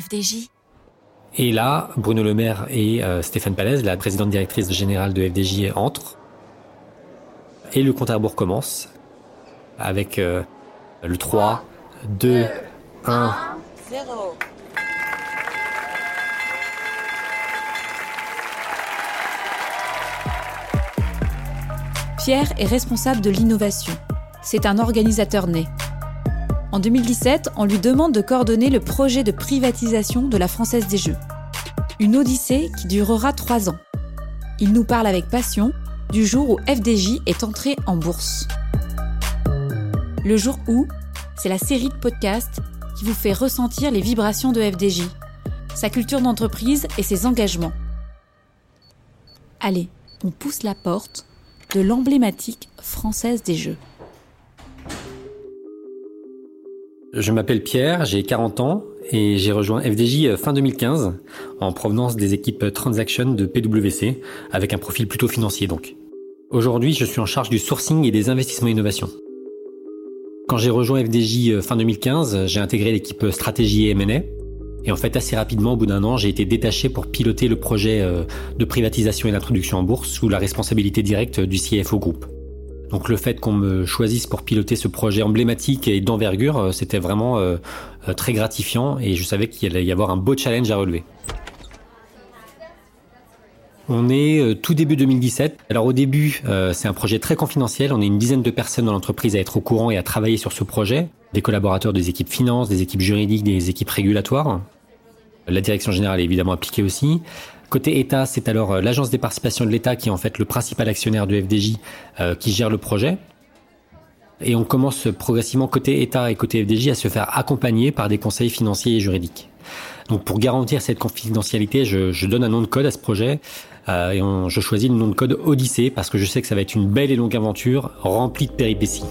FDJ. Et là, Bruno Le Maire et euh, Stéphane Palaise, la présidente directrice générale de FDJ, entrent. Et le compte à rebours commence avec euh, le 3, 2, 1. 0. Pierre est responsable de l'innovation. C'est un organisateur né. En 2017, on lui demande de coordonner le projet de privatisation de la Française des Jeux. Une odyssée qui durera trois ans. Il nous parle avec passion du jour où FDJ est entré en bourse. Le jour où, c'est la série de podcasts qui vous fait ressentir les vibrations de FDJ, sa culture d'entreprise et ses engagements. Allez, on pousse la porte de l'emblématique française des Jeux. Je m'appelle Pierre, j'ai 40 ans et j'ai rejoint FDJ euh, fin 2015 en provenance des équipes Transaction de PwC avec un profil plutôt financier donc. Aujourd'hui, je suis en charge du sourcing et des investissements innovation. Quand j'ai rejoint FDJ euh, fin 2015, j'ai intégré l'équipe stratégie et M&A et en fait, assez rapidement, au bout d'un an, j'ai été détaché pour piloter le projet euh, de privatisation et d'introduction en bourse sous la responsabilité directe du CFO Group. Donc le fait qu'on me choisisse pour piloter ce projet emblématique et d'envergure, euh, c'était vraiment euh, très gratifiant et je savais qu'il allait y avoir un beau challenge à relever. On est tout début 2017. Alors au début, c'est un projet très confidentiel. On est une dizaine de personnes dans l'entreprise à être au courant et à travailler sur ce projet. Des collaborateurs des équipes finances, des équipes juridiques, des équipes régulatoires. La direction générale est évidemment appliquée aussi. Côté État, c'est alors euh, l'agence des participations de l'État qui est en fait le principal actionnaire de FDJ euh, qui gère le projet. Et on commence progressivement côté État et côté FDJ à se faire accompagner par des conseils financiers et juridiques. Donc pour garantir cette confidentialité, je, donne un nom de code à ce projet euh, et je choisis le nom de code Odyssée parce que je sais que ça va être une belle et longue aventure remplie de péripéties.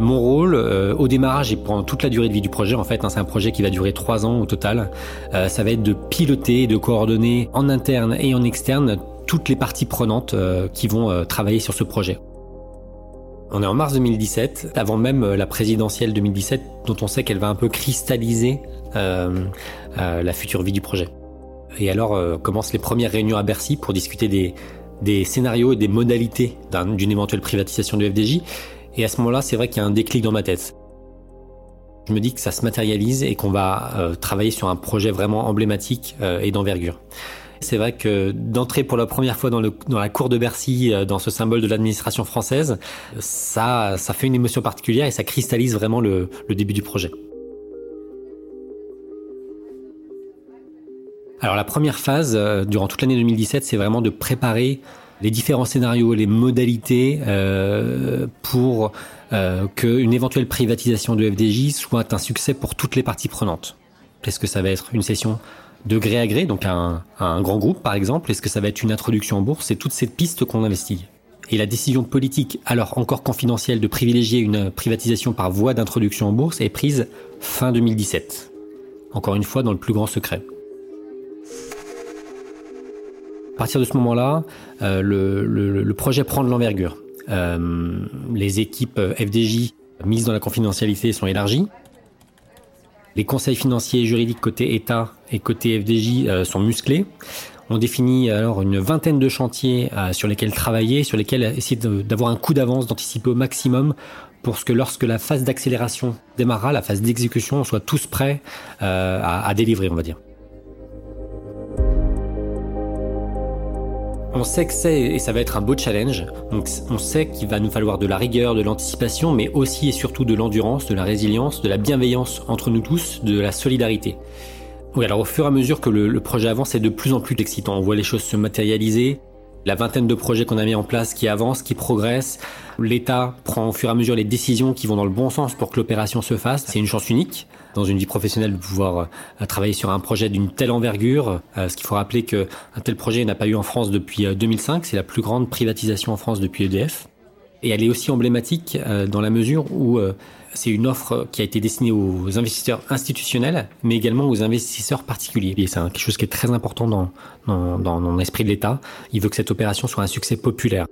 Mon rôle euh, au démarrage et pendant toute la durée de vie du projet, en fait, hein, c'est un projet qui va durer trois ans au total. Euh, ça va être de piloter, de coordonner en interne et en externe toutes les parties prenantes euh, qui vont travailler sur ce projet. On est en mars 2017, avant même la présidentielle 2017, dont on sait qu'elle va un peu cristalliser la future vie du projet. Et alors commencent les premières réunions à Bercy pour discuter des, des scénarios et des modalités d'une éventuelle privatisation du FDJ. Et à ce moment-là, c'est vrai qu'il y a un déclic dans ma tête. Je me dis que ça se matérialise et qu'on va euh, travailler sur un projet vraiment emblématique euh, et d'envergure. C'est vrai que d'entrer pour la première fois dans, la cour de Bercy, euh, dans ce symbole de l'administration française, ça, ça fait une émotion particulière et ça cristallise vraiment le, le début du projet. Alors la première phase, durant toute l'année 2017, c'est vraiment de préparer les différents scénarios, les modalités euh, pour euh, qu'une éventuelle privatisation de FDJ soit un succès pour toutes les parties prenantes. Est-ce que ça va être une session de gré à gré, donc un, un grand groupe par exemple? Est-ce que ça va être une introduction en bourse? C'est toutes ces pistes qu'on investigue. Et la décision politique, alors encore confidentielle, de privilégier une privatisation par voie d'introduction en bourse est prise fin 2017. Encore une fois, dans le plus grand secret. À partir de ce moment-là, euh, le, projet prend de l'envergure. Euh, les équipes FDJ mises dans la confidentialité sont élargies. Les conseils financiers et juridiques côté État et côté FDJ euh, sont musclés. On définit alors une vingtaine de chantiers sur lesquels travailler, sur lesquels essayer d'avoir un coup d'avance, d'anticiper au maximum pour que lorsque la phase d'accélération démarrera, la phase d'exécution, on soit tous prêts à délivrer, on va dire. On sait que c'est, et ça va être un beau challenge, donc on sait qu'il va nous falloir de la rigueur, de l'anticipation, mais aussi et surtout de l'endurance, de la résilience, de la bienveillance entre nous tous, de la solidarité. Oui, alors au fur et à mesure que le, projet avance, c'est de plus en plus excitant. On voit les choses se matérialiser, la vingtaine de projets qu'on a mis en place qui avancent, qui progressent. L'État prend au fur et à mesure les décisions qui vont dans le bon sens pour que l'opération se fasse. C'est une chance unique dans une vie professionnelle de pouvoir euh, travailler sur un projet d'une telle envergure. Euh, ce qu'il faut rappeler qu'un tel projet n'a pas eu en France depuis 2005. Euh, C'est la plus grande privatisation en France depuis EDF. Et elle est aussi emblématique dans la mesure où c'est une offre qui a été destinée aux investisseurs institutionnels, mais également aux investisseurs particuliers. Et c'est quelque chose qui est très important dans, dans, dans l'esprit de l'État. Il veut que cette opération soit un succès populaire.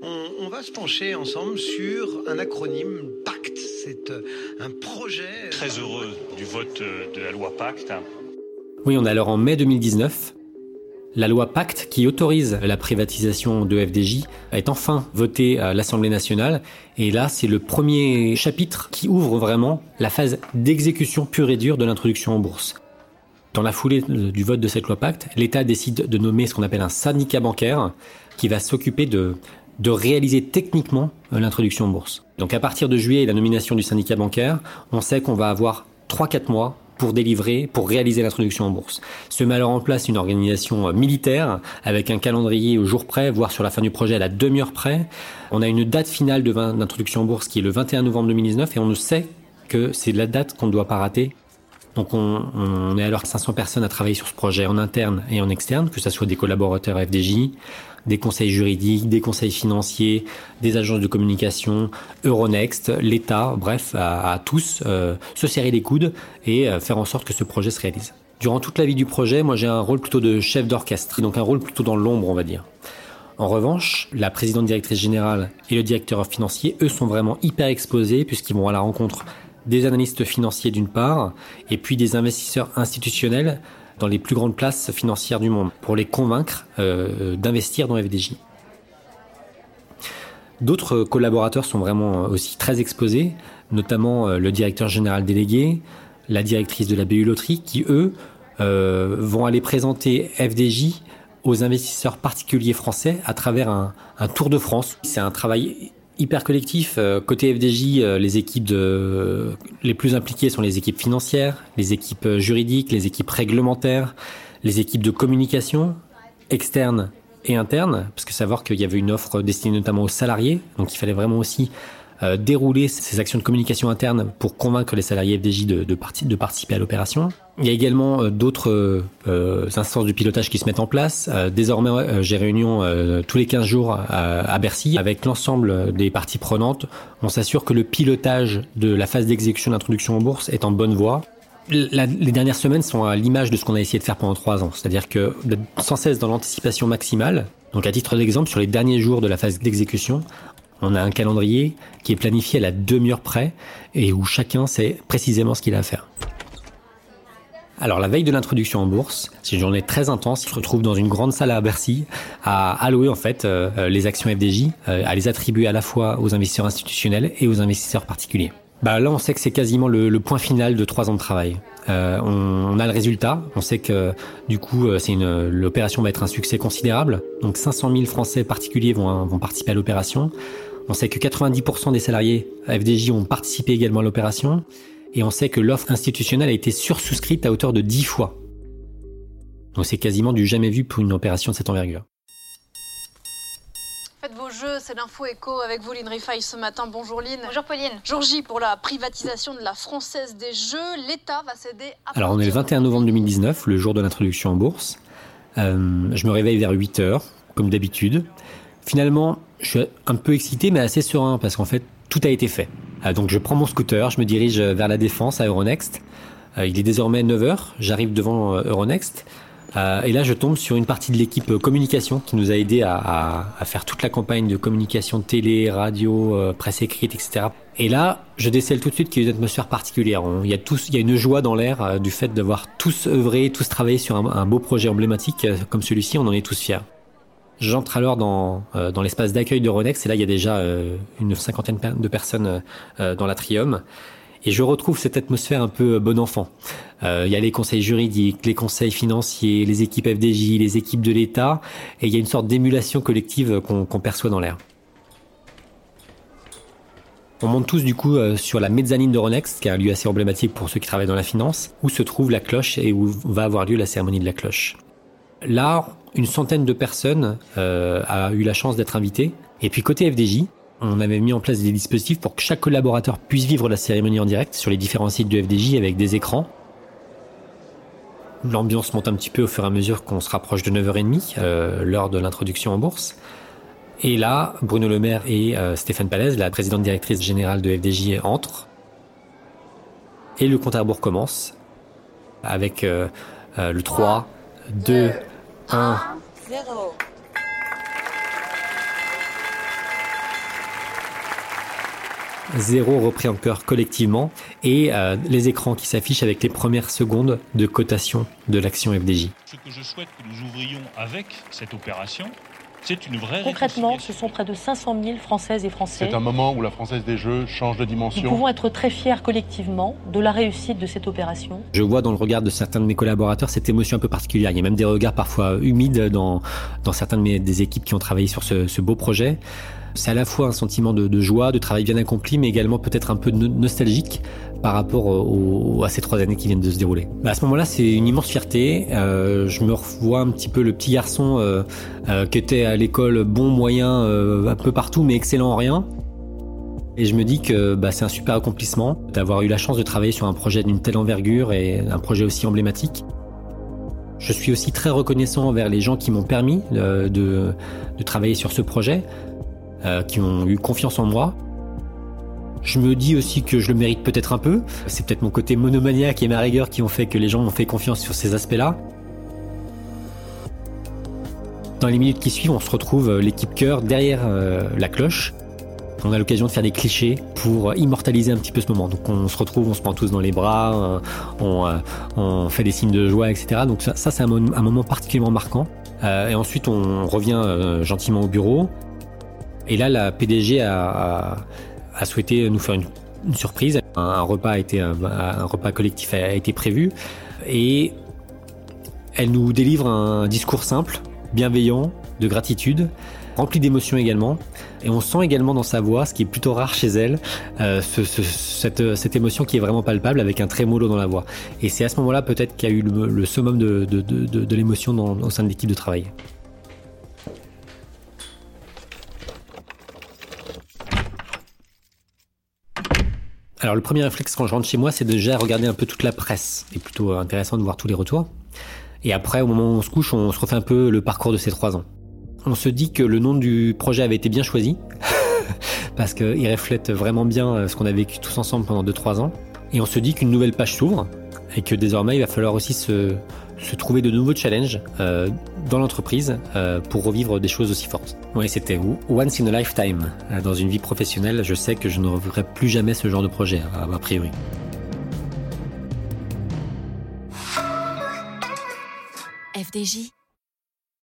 On, on va se pencher ensemble sur un acronyme C'est euh, un projet. Très heureux du vote de la loi Pacte. Oui, on est alors en mai 2019. La loi Pacte, qui autorise la privatisation de FDJ, est enfin votée à l'Assemblée nationale. Et là, c'est le premier chapitre qui ouvre vraiment la phase d'exécution pure et dure de l'introduction en bourse. Dans la foulée du vote de cette loi Pacte, l'État décide de nommer ce qu'on appelle un syndicat bancaire qui va s'occuper de, de réaliser techniquement l'introduction en bourse. Donc à partir de juillet et la nomination du syndicat bancaire, on sait qu'on va avoir 3-4 mois pour délivrer, pour réaliser l'introduction en bourse. Se met alors en place une organisation euh, militaire avec un calendrier au jour près, voire sur la fin du projet à la demi-heure près. On a une date finale d'introduction en bourse qui est le 21 novembre 2019 et on ne sait que c'est la date qu'on ne doit pas rater. Donc on, est alors 500 personnes à travailler sur ce projet en interne et en externe, que ce soit des collaborateurs FDJ, des conseils juridiques, des conseils financiers, des agences de communication, Euronext, l'État, bref, à, tous euh, se serrer les coudes et euh, faire en sorte que ce projet se réalise. Durant toute la vie du projet, moi j'ai un rôle plutôt de chef d'orchestre, donc un rôle plutôt dans l'ombre, on va dire. En revanche, la présidente directrice générale et le directeur financier, eux, sont vraiment hyper exposés puisqu'ils vont à la rencontre des analystes financiers d'une part, et puis des investisseurs institutionnels dans les plus grandes places financières du monde pour les convaincre euh, d'investir dans FDJ. D'autres collaborateurs sont vraiment aussi très exposés, notamment euh, le directeur général délégué, la directrice de la BU Loterie, qui eux euh, vont aller présenter FDJ aux investisseurs particuliers français à travers un, un tour de France. C'est un travail hyper collectif. Euh, côté FDJ, euh, les équipes les plus impliquées sont les équipes financières, les équipes euh, juridiques, les équipes réglementaires, les équipes de communication externes et internes, parce que savoir qu'il y avait une offre destinée notamment aux salariés, donc il fallait vraiment aussi euh, dérouler ces actions de communication interne pour convaincre les salariés FDJ de, de, participer à l'opération. Il y a également euh, d'autres euh, instances de pilotage qui se mettent en place. désormais, j'ai réunion tous les 15 jours à, Bercy avec l'ensemble des parties prenantes. On s'assure que le pilotage de la phase d'exécution d'introduction en bourse est en bonne voie. les dernières semaines sont à l'image de ce qu'on a essayé de faire pendant trois ans, c'est-à-dire que sans cesse dans l'anticipation maximale. Donc à titre d'exemple, sur les derniers jours de la phase d'exécution, on a un calendrier qui est planifié à la demi-heure près et où chacun sait précisément ce qu'il a à faire. Alors la veille de l'introduction en bourse, c'est une journée très intense. Il se retrouve dans une grande salle à Bercy à allouer en fait euh, les actions FDJ, euh, à les attribuer à la fois aux investisseurs institutionnels et aux investisseurs particuliers. Bah là, on sait que c'est quasiment le, point final de trois ans de travail. Euh, on, a le résultat. On sait que du coup, c'est une l'opération va être un succès considérable. Donc 500 000 Français particuliers vont, vont participer à l'opération. On sait que 90% des salariés à FDJ ont participé également à l'opération. Et on sait que l'offre institutionnelle a été sursouscrite à hauteur de 10 fois. Donc c'est quasiment du jamais vu pour une opération de cette envergure. Faites vos jeux, c'est l'info écho avec vous, Lynn Rifaille, ce matin. Bonjour Lynn. Bonjour Pauline. Jour J pour la privatisation de la Française des Jeux. L'État va céder à. Alors on est le 21 novembre 2019, le jour de l'introduction en bourse. Euh, je me réveille vers 8 heures, comme d'habitude. Finalement, je suis un peu excité, mais assez serein, parce qu'en fait, tout a été fait. Euh, donc je prends mon scooter, je me dirige vers la défense à Euronext. Euh, il est désormais 9h, j'arrive devant euh, Euronext. et là, je tombe sur une partie de l'équipe communication qui nous a aidé à, faire toute la campagne de communication télé, radio, presse écrite, etc. Et là, je décèle tout de suite qu'il y a une atmosphère particulière. Il y a, tous, il y a une joie dans l'air du fait d'avoir tous œuvré, tous travaillé sur un beau projet emblématique comme celui-ci. On en est tous fiers. J'entre alors dans, euh, dans l'espace d'accueil de Ronex et là il y a déjà euh, une cinquantaine de personnes euh, dans l'atrium. Et je retrouve cette atmosphère un peu bon enfant. Il y a les conseils juridiques, les conseils financiers, les équipes FDJ, les équipes de l'État, et il y a une sorte d'émulation collective qu'on perçoit dans l'air. On monte tous du coup sur la mezzanine de Ronex, qui est un lieu assez emblématique pour ceux qui travaillent dans la finance, où se trouve la cloche et où va avoir lieu la cérémonie de la cloche. Là, une centaine de personnes euh, a eu la chance d'être invitées. Et puis côté FDJ, on avait mis en place des dispositifs pour que chaque collaborateur puisse vivre la cérémonie en direct sur les différents sites de FDJ avec des écrans. L'ambiance monte un petit peu au fur et à mesure qu'on se rapproche de 9h30, euh, l'heure de l'introduction en bourse. Et là, Bruno Le Maire et euh, Stéphane Palaise, la présidente directrice générale de FDJ, entrent. Et le compte à rebours commence avec euh, le 3, 2, 1, 0. zéro repris en cœur collectivement et euh, les écrans qui s'affichent avec les premières secondes de cotation de l'action FDJ. Ce que je souhaite que nous ouvrions avec cette opération, c'est une vraie Concrètement, ce sont près de 500 000 Françaises et Français. C'est un moment où la Française des Jeux change de Nous dimension. pouvons être très fiers collectivement de la réussite de cette opération. Je vois dans le regard de certains de mes collaborateurs cette émotion un peu particulière. Il y a même des regards parfois humides dans, dans certains de mes, des équipes qui ont travaillé sur ce, ce beau projet. C'est à la fois un sentiment de, joie, de travail bien accompli, mais également peut-être un peu no- nostalgique par rapport à ces trois années qui viennent de se dérouler. Bah, à ce moment-là, c'est une immense fierté. Euh, je me revois un petit peu le petit garçon euh, euh, qui était à l'école bon, moyen, un peu partout, mais excellent en rien. Et je me dis que bah, c'est un super accomplissement d'avoir eu la chance de travailler sur un projet d'une telle envergure et un projet aussi emblématique. Je suis aussi très reconnaissant envers les gens qui m'ont permis de travailler sur ce projet, euh, qui ont eu confiance en moi. Je me dis aussi que je le mérite peut-être un peu. C'est peut-être mon côté monomaniaque et ma rigueur qui ont fait que les gens m'ont fait confiance sur ces aspects-là. Dans les minutes qui suivent, on se retrouve euh, l'équipe cœur derrière euh, la cloche. On a l'occasion de faire des clichés pour immortaliser un petit peu ce moment. Donc on se retrouve, on se prend tous dans les bras, on, fait des signes de joie, etc. Donc ça, c'est un, mo- un moment particulièrement marquant. Et ensuite on revient gentiment au bureau. Et là la PDG a, souhaité nous faire une, surprise. Un, repas a été un, un repas collectif a, été prévu et elle nous délivre un discours simple, bienveillant, de gratitude, rempli d'émotions également. Et on sent également dans sa voix, ce qui est plutôt rare chez elle, euh, ce- ce- cette, cette émotion qui est vraiment palpable avec un trémolo dans la voix. Et c'est à ce moment-là peut-être qu'il y a eu le, summum de, de, l'émotion au sein de l'équipe de travail. Alors le premier réflexe quand je rentre chez moi, c'est de déjà regarder un peu toute la presse. C'est plutôt intéressant de voir tous les retours. Et après, au moment où on se couche, on se refait un peu le parcours de ces trois ans. On se dit que le nom du projet avait été bien choisi, parce qu'il reflète vraiment bien euh, ce qu'on a vécu tous ensemble pendant 2-3 ans. Et on se dit qu'une nouvelle page s'ouvre, et que désormais, il va falloir aussi se, trouver de nouveaux challenges euh, dans l'entreprise euh, pour revivre des choses aussi fortes. Oui, c'était once in a lifetime. Euh, Dans une vie professionnelle, je sais que je ne revivrai plus jamais ce genre de projet, a, a priori. FDJ